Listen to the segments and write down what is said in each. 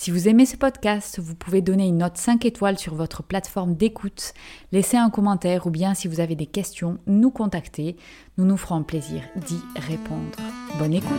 Si vous aimez ce podcast, vous pouvez donner une note 5 étoiles sur votre plateforme d'écoute, laisser un commentaire ou bien si vous avez des questions, nous contacter. Nous nous ferons plaisir d'y répondre. Bonne écoute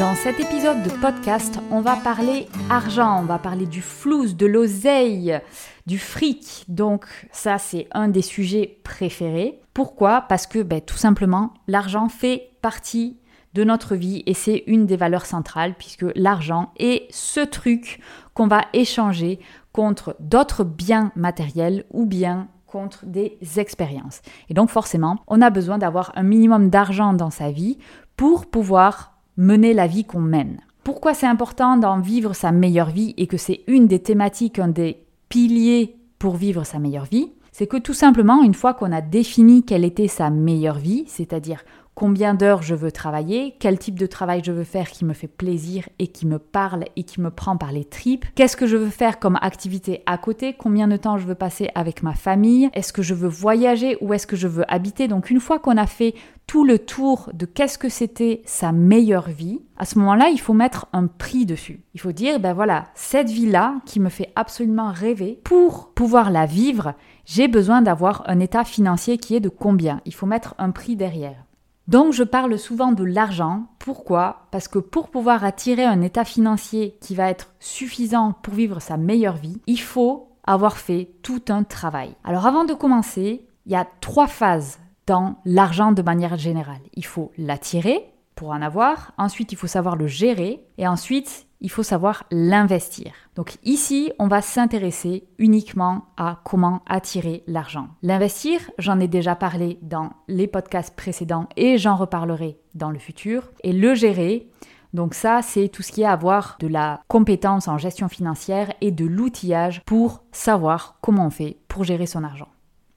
Dans cet épisode de podcast, on va parler argent, on va parler du flou, de l'oseille, du fric. Donc ça, c'est un des sujets préférés. Pourquoi? Parce que ben, tout simplement, l'argent fait partie de notre vie et c'est une des valeurs centrales puisque l'argent est ce truc qu'on va échanger contre d'autres biens matériels ou bien contre des expériences. Et donc forcément, on a besoin d'avoir un minimum d'argent dans sa vie pour pouvoir mener la vie qu'on mène. Pourquoi c'est important d'en vivre sa meilleure vie et que c'est une des thématiques, un des piliers pour vivre sa meilleure vie? C'est que tout simplement, une fois qu'on a défini quelle était sa meilleure vie, c'est-à-dire combien d'heures je veux travailler, quel type de travail je veux faire qui me fait plaisir et qui me parle et qui me prend par les tripes, qu'est-ce que je veux faire comme activité à côté, combien de temps je veux passer avec ma famille, est-ce que je veux voyager ou est-ce que je veux habiter. Donc une fois qu'on a fait tout le tour de qu'est-ce que c'était sa meilleure vie, à ce moment-là, il faut mettre un prix dessus. Il faut dire, ben voilà, cette vie-là qui me fait absolument rêver, pour pouvoir la vivre, j'ai besoin d'avoir un état financier qui est de combien. Il faut mettre un prix derrière. Donc je parle souvent de l'argent. Pourquoi? Parce que pour pouvoir attirer un état financier qui va être suffisant pour vivre sa meilleure vie, il faut avoir fait tout un travail. Alors avant de commencer, il y a trois phases dans l'argent de manière générale. Il faut l'attirer pour en avoir, ensuite il faut savoir le gérer, et ensuite il faut savoir l'investir. Donc ici, on va s'intéresser uniquement à comment attirer l'argent. L'investir, j'en ai déjà parlé dans les podcasts précédents et j'en reparlerai dans le futur. Et le gérer, donc ça, c'est tout ce qui est avoir de la compétence en gestion financière et de l'outillage pour savoir comment on fait pour gérer son argent.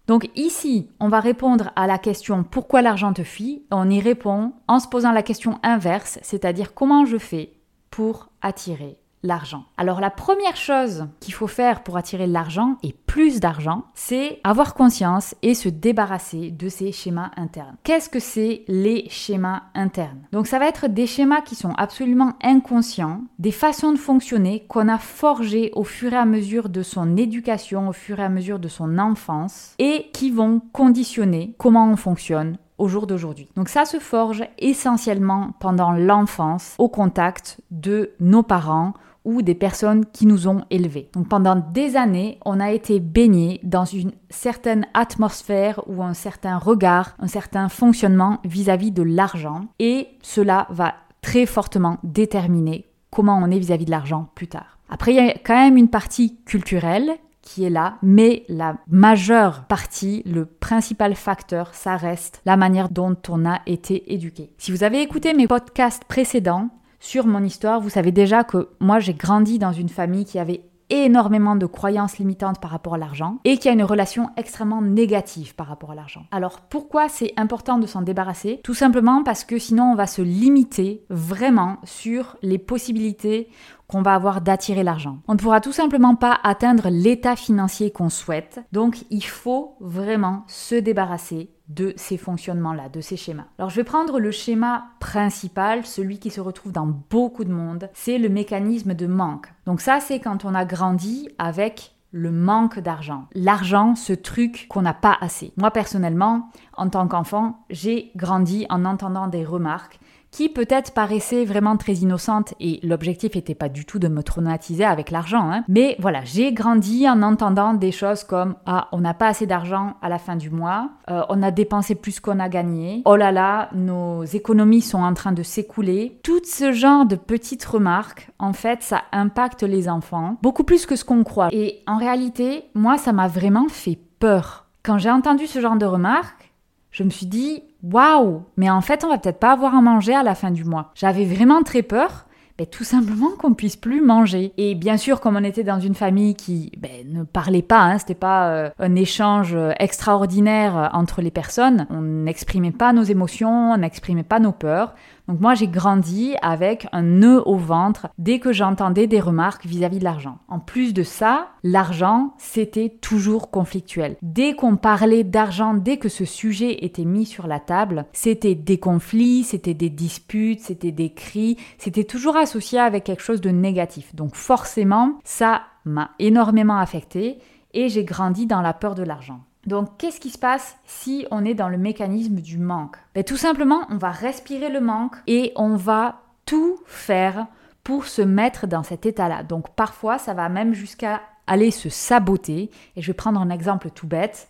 Donc ici, on va répondre à la question pourquoi l'argent te fuit? On y répond en se posant la question inverse, c'est-à-dire comment je fais pour attirer l'argent. Alors la première chose qu'il faut faire pour attirer l'argent et plus d'argent, c'est avoir conscience et se débarrasser de ces schémas internes. Qu'est-ce que c'est les schémas internes? Donc ça va être des schémas qui sont absolument inconscients, des façons de fonctionner qu'on a forgées au fur et à mesure de son éducation, au fur et à mesure de son enfance et qui vont conditionner comment on fonctionne au jour d'aujourd'hui. Donc ça se forge essentiellement pendant l'enfance au contact de nos parents ou des personnes qui nous ont élevés. Donc pendant des années, on a été baigné dans une certaine atmosphère ou un certain regard, un certain fonctionnement vis-à-vis de l'argent et cela va très fortement déterminer comment on est vis-à-vis -vis de l'argent plus tard. Après, il y a quand même une partie culturelle qui est là, mais la majeure partie, le principal facteur, ça reste la manière dont on a été éduqué. Si vous avez écouté mes podcasts précédents sur mon histoire, vous savez déjà que moi j'ai grandi dans une famille qui avait énormément de croyances limitantes par rapport à l'argent et qui a une relation extrêmement négative par rapport à l'argent. Alors pourquoi c'est important de s'en débarrasser? Tout simplement parce que sinon on va se limiter vraiment sur les possibilités qu'on va avoir d'attirer l'argent. On ne pourra tout simplement pas atteindre l'état financier qu'on souhaite, donc il faut vraiment se débarrasser de ces fonctionnements-là, de ces schémas. Alors je vais prendre le schéma principal, celui qui se retrouve dans beaucoup de monde, c'est le mécanisme de manque. Donc ça c'est quand on a grandi avec le manque d'argent. L'argent, ce truc qu'on n'a pas assez. Moi personnellement, en tant qu'enfant, j'ai grandi en entendant des remarques qui peut-être paraissait vraiment très innocente et l'objectif n'était pas du tout de me traumatiser avec l'argent. Hein. Mais voilà, j'ai grandi en entendant des choses comme ah on n'a pas assez d'argent à la fin du mois, euh, on a dépensé plus qu'on a gagné, oh là là nos économies sont en train de s'écouler. Tout ce genre de petites remarques, en fait, ça impacte les enfants beaucoup plus que ce qu'on croit. Et en réalité, moi, ça m'a vraiment fait peur. Quand j'ai entendu ce genre de remarques, je me suis dit waouh, mais en fait, on va peut-être pas avoir à manger à la fin du mois. J'avais vraiment très peur, Tout simplement qu'on puisse plus manger. Et bien sûr, comme on était dans une famille qui ben, ne parlait pas, hein, c'était pas euh, un échange euh, extraordinaire entre les personnes, on n'exprimait pas nos émotions, on n'exprimait pas nos peurs. Donc moi j'ai grandi avec un nœud au ventre dès que j'entendais des remarques vis-à-vis de l'argent. En plus de ça, l'argent c'était toujours conflictuel. Dès qu'on parlait d'argent, dès que ce sujet était mis sur la table, c'était des conflits, c'était des disputes, c'était des cris, c'était toujours associé avec quelque chose de négatif. Donc forcément, ça m'a énormément affecté et j'ai grandi dans la peur de l'argent. Donc, qu'est-ce qui se passe si on est dans le mécanisme du manque? Ben, Tout simplement, on va respirer le manque et on va tout faire pour se mettre dans cet état-là. Donc, parfois, ça va même jusqu'à aller se saboter. Et je vais prendre un exemple tout bête.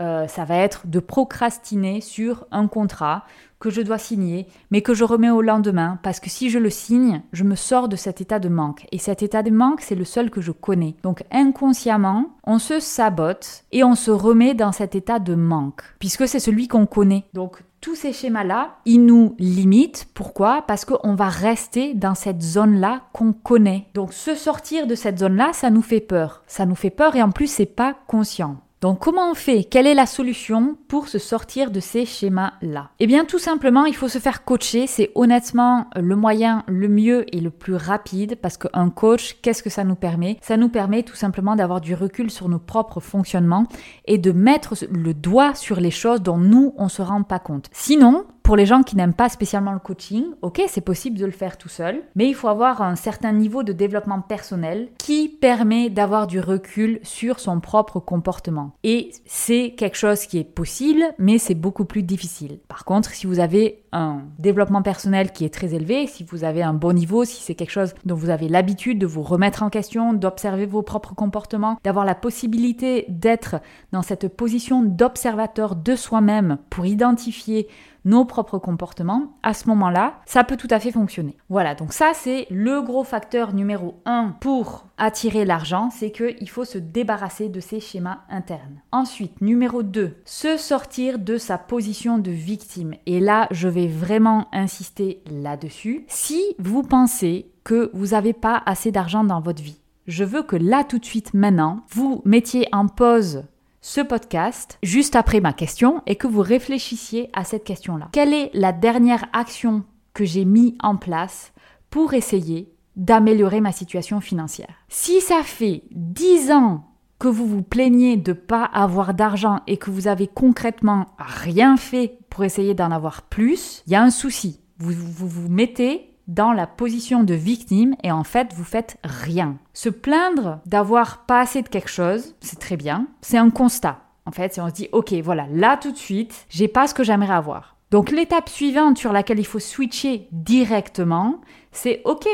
Euh, ça va être de procrastiner sur un contrat que je dois signer, mais que je remets au lendemain, parce que si je le signe, je me sors de cet état de manque. Et cet état de manque, c'est le seul que je connais. Donc inconsciemment, on se sabote et on se remet dans cet état de manque, puisque c'est celui qu'on connaît. Donc tous ces schémas-là, ils nous limitent. Pourquoi? Parce qu'on va rester dans cette zone-là qu'on connaît. Donc se sortir de cette zone-là, ça nous fait peur. Ça nous fait peur et en plus, c'est pas conscient. Donc comment on fait? Quelle est la solution pour se sortir de ces schémas-là? Eh bien tout simplement, il faut se faire coacher. C'est honnêtement le moyen le mieux et le plus rapide parce qu'un coach, qu'est-ce que ça nous permet? Ça nous permet tout simplement d'avoir du recul sur nos propres fonctionnements et de mettre le doigt sur les choses dont nous, on ne se rend pas compte. Sinon, pour les gens qui n'aiment pas spécialement le coaching, ok, c'est possible de le faire tout seul, mais il faut avoir un certain niveau de développement personnel qui permet d'avoir du recul sur son propre comportement. Et c'est quelque chose qui est possible, mais c'est beaucoup plus difficile. Par contre, si vous avez un développement personnel qui est très élevé, si vous avez un bon niveau, si c'est quelque chose dont vous avez l'habitude de vous remettre en question, d'observer vos propres comportements, d'avoir la possibilité d'être dans cette position d'observateur de soi-même pour identifier nos propres comportements, à ce moment-là, ça peut tout à fait fonctionner. Voilà, donc ça c'est le gros facteur numéro 1 pour attirer l'argent, c'est qu'il faut se débarrasser de ces schémas internes. Ensuite, numéro 2, se sortir de sa position de victime. Et là, je vais vraiment insister là-dessus. Si vous pensez que vous n'avez pas assez d'argent dans votre vie, je veux que là tout de suite maintenant, vous mettiez en pause ce podcast juste après ma question et que vous réfléchissiez à cette question-là. Quelle est la dernière action que j'ai mis en place pour essayer d'améliorer ma situation financière? Si ça fait 10 ans que vous vous plaignez de pas avoir d'argent et que vous avez concrètement rien fait pour essayer d'en avoir plus, il y a un souci. Vous vous mettez dans la position de victime et en fait vous faites rien. Se plaindre d'avoir pas assez de quelque chose, c'est très bien, c'est un constat. En fait, on se dit OK, voilà, là tout de suite, j'ai pas ce que j'aimerais avoir. Donc l'étape suivante sur laquelle il faut switcher directement, c'est OK,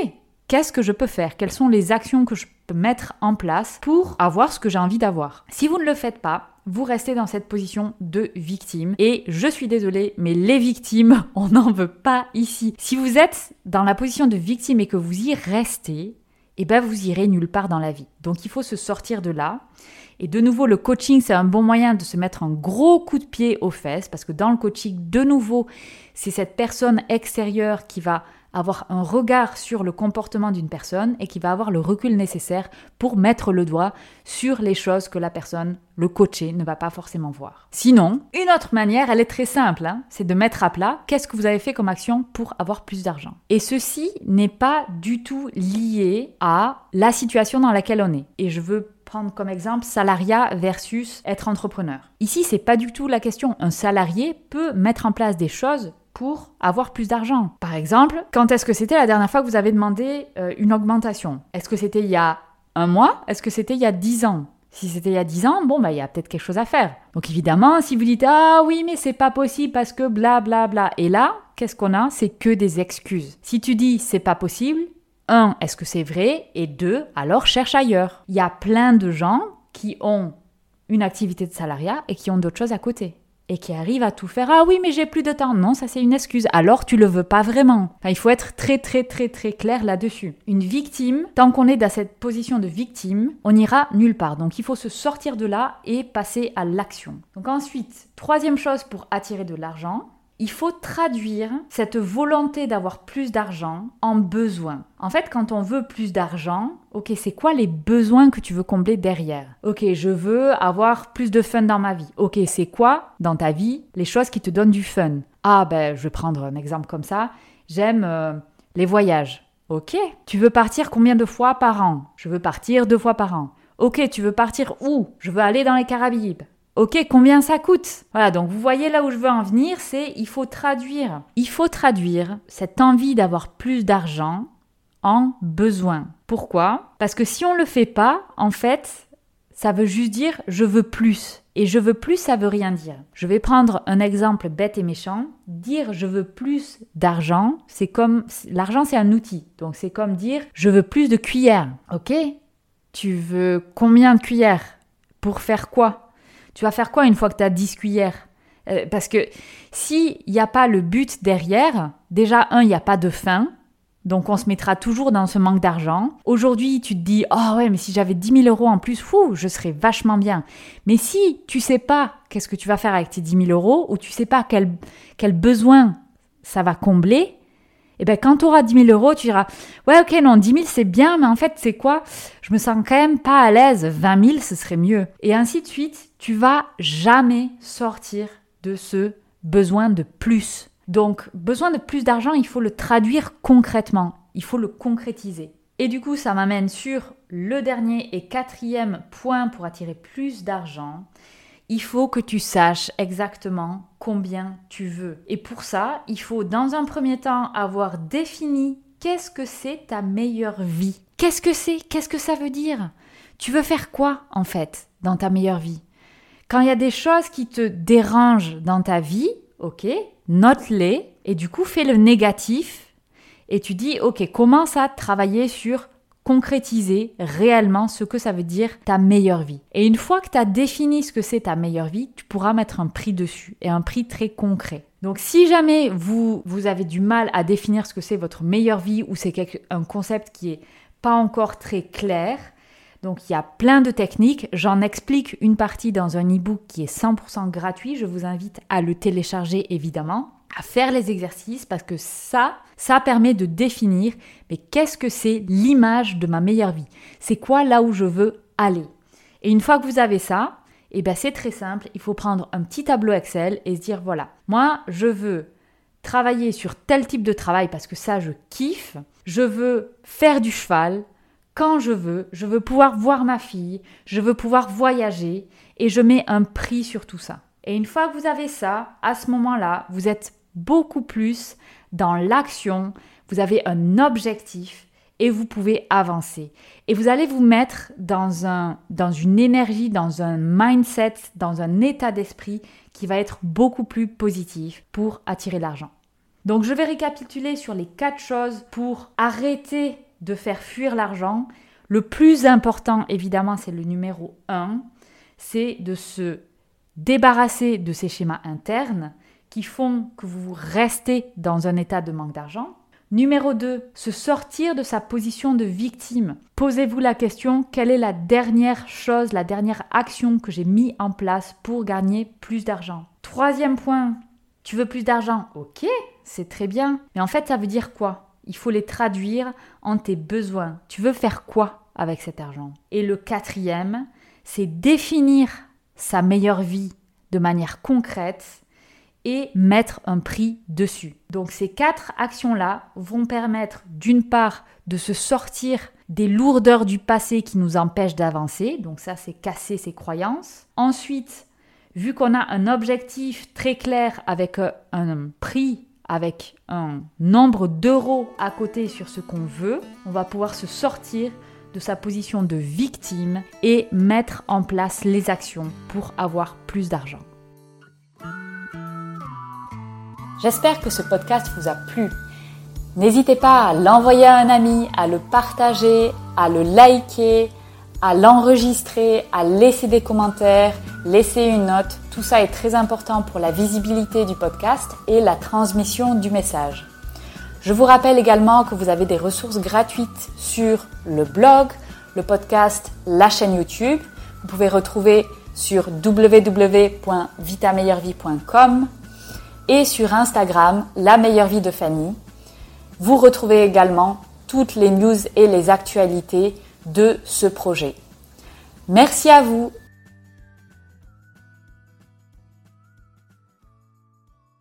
qu'est-ce que je peux faire? Quelles sont les actions que je peux mettre en place pour avoir ce que j'ai envie d'avoir? Si vous ne le faites pas, vous restez dans cette position de victime. Et je suis désolée, mais les victimes, on n'en veut pas ici. Si vous êtes dans la position de victime et que vous y restez, eh ben vous irez nulle part dans la vie. Donc il faut se sortir de là. Et de nouveau, le coaching, c'est un bon moyen de se mettre un gros coup de pied aux fesses, parce que dans le coaching, de nouveau, c'est cette personne extérieure qui va avoir un regard sur le comportement d'une personne et qui va avoir le recul nécessaire pour mettre le doigt sur les choses que la personne, le coaché, ne va pas forcément voir. Sinon, une autre manière, elle est très simple, hein, c'est de mettre à plat qu'est-ce que vous avez fait comme action pour avoir plus d'argent. Et ceci n'est pas du tout lié à la situation dans laquelle on est. Et je veux prendre comme exemple salariat versus être entrepreneur. Ici, c'est pas du tout la question. Un salarié peut mettre en place des choses avoir plus d'argent. Par exemple, quand est-ce que c'était la dernière fois que vous avez demandé euh, une augmentation? Est-ce que c'était il y a un mois? Est-ce que c'était il y a dix ans? Si c'était il y a dix ans, bon, bah, il y a peut-être quelque chose à faire. Donc, évidemment, si vous dites, ah oui, mais c'est pas possible parce que bla bla bla. Et là, qu'est-ce qu'on a? C'est que des excuses. Si tu dis c'est pas possible, un, est-ce que c'est vrai? Et deux, alors cherche ailleurs. Il y a plein de gens qui ont une activité de salariat et qui ont d'autres choses à côté et qui arrive à tout faire. Ah oui, mais j'ai plus de temps. Non, ça c'est une excuse. Alors tu le veux pas vraiment. il faut être très très très très clair là-dessus. Une victime, tant qu'on est dans cette position de victime, on n'ira nulle part. Donc il faut se sortir de là et passer à l'action. Donc ensuite, troisième chose pour attirer de l'argent, il faut traduire cette volonté d'avoir plus d'argent en besoin. En fait, quand on veut plus d'argent, ok, c'est quoi les besoins que tu veux combler derrière? Ok, je veux avoir plus de fun dans ma vie. Ok, c'est quoi dans ta vie les choses qui te donnent du fun? Ah ben, je vais prendre un exemple comme ça. J'aime euh, les voyages. Ok, tu veux partir combien de fois par an? Je veux partir deux fois par an. Ok, tu veux partir où? Je veux aller dans les Caraïbes. Ok, combien ça coûte? Voilà, donc vous voyez là où je veux en venir, c'est il faut traduire. Il faut traduire cette envie d'avoir plus d'argent en besoin. Pourquoi? Parce que si on ne le fait pas, en fait, ça veut juste dire je veux plus. Et je veux plus, ça veut rien dire. Je vais prendre un exemple bête et méchant. Dire je veux plus d'argent, c'est comme l'argent c'est un outil. Donc c'est comme dire je veux plus de cuillères. OK? Tu veux combien de cuillères? Pour faire quoi? Tu vas faire quoi une fois que tu as 10 cuillères? Euh, Parce que s'il n'y a pas le but derrière, déjà, un, il n'y a pas de fin. Donc on se mettra toujours dans ce manque d'argent. Aujourd'hui, tu te dis, oh ouais, mais si j'avais 10 000 euros en plus, fou, je serais vachement bien. Mais si tu sais pas qu'est-ce que tu vas faire avec tes 10 000 euros, ou tu sais pas quel, quel besoin ça va combler, et eh bien quand tu auras 10 000 euros, tu diras Ouais, ok, non, 10 000 c'est bien, mais en fait, c'est quoi? Je me sens quand même pas à l'aise. 20 000, ce serait mieux. Et ainsi de suite, tu vas jamais sortir de ce besoin de plus. Donc, besoin de plus d'argent, il faut le traduire concrètement. Il faut le concrétiser. Et du coup, ça m'amène sur le dernier et quatrième point pour attirer plus d'argent il faut que tu saches exactement combien tu veux. Et pour ça, il faut dans un premier temps avoir défini qu'est-ce que c'est ta meilleure vie. Qu'est-ce que c'est? Qu'est-ce que ça veut dire? Tu veux faire quoi en fait dans ta meilleure vie? Quand il y a des choses qui te dérangent dans ta vie, ok, note-les et du coup fais le négatif et tu dis ok, commence à travailler sur concrétiser réellement ce que ça veut dire ta meilleure vie. Et une fois que tu as défini ce que c'est ta meilleure vie, tu pourras mettre un prix dessus et un prix très concret. Donc si jamais vous, vous avez du mal à définir ce que c'est votre meilleure vie ou c'est un concept qui est pas encore très clair, donc il y a plein de techniques, j'en explique une partie dans un e-book qui est 100% gratuit, je vous invite à le télécharger évidemment à faire les exercices parce que ça, ça permet de définir mais qu'est-ce que c'est l'image de ma meilleure vie? C'est quoi là où je veux aller? Et une fois que vous avez ça, et eh ben c'est très simple, il faut prendre un petit tableau Excel et se dire voilà, moi je veux travailler sur tel type de travail parce que ça je kiffe, je veux faire du cheval. Quand je veux, je veux pouvoir voir ma fille, je veux pouvoir voyager. Et je mets un prix sur tout ça. Et une fois que vous avez ça, à ce moment-là, vous êtes beaucoup plus dans l'action, vous avez un objectif et vous pouvez avancer. Et vous allez vous mettre dans, un, dans une énergie, dans un mindset, dans un état d'esprit qui va être beaucoup plus positif pour attirer l'argent. Donc je vais récapituler sur les quatre choses pour arrêter de faire fuir l'argent. Le plus important, évidemment, c'est le numéro 1, c'est de se débarrasser de ces schémas internes qui font que vous restez dans un état de manque d'argent. Numéro 2, se sortir de sa position de victime. Posez-vous la question, quelle est la dernière chose, la dernière action que j'ai mis en place pour gagner plus d'argent? Troisième point, tu veux plus d'argent? Ok, c'est très bien. Mais en fait, ça veut dire quoi? Il faut les traduire en tes besoins. Tu veux faire quoi avec cet argent? Et le quatrième, c'est définir sa meilleure vie de manière concrète et mettre un prix dessus. Donc ces quatre actions-là vont permettre d'une part de se sortir des lourdeurs du passé qui nous empêchent d'avancer, donc ça c'est casser ses croyances. Ensuite, vu qu'on a un objectif très clair avec euh, un prix, avec un nombre d'euros à côté sur ce qu'on veut, on va pouvoir se sortir de sa position de victime et mettre en place les actions pour avoir plus d'argent. J'espère que ce podcast vous a plu. N'hésitez pas à l'envoyer à un ami, à le partager, à le liker, à l'enregistrer, à laisser des commentaires, laisser une note. Tout ça est très important pour la visibilité du podcast et la transmission du message. Je vous rappelle également que vous avez des ressources gratuites sur le blog, le podcast, la chaîne YouTube. Vous pouvez retrouver sur www.vitameilleurvie.com et sur Instagram, La meilleure vie de Fanny. Vous retrouvez également toutes les news et les actualités de ce projet. Merci à vous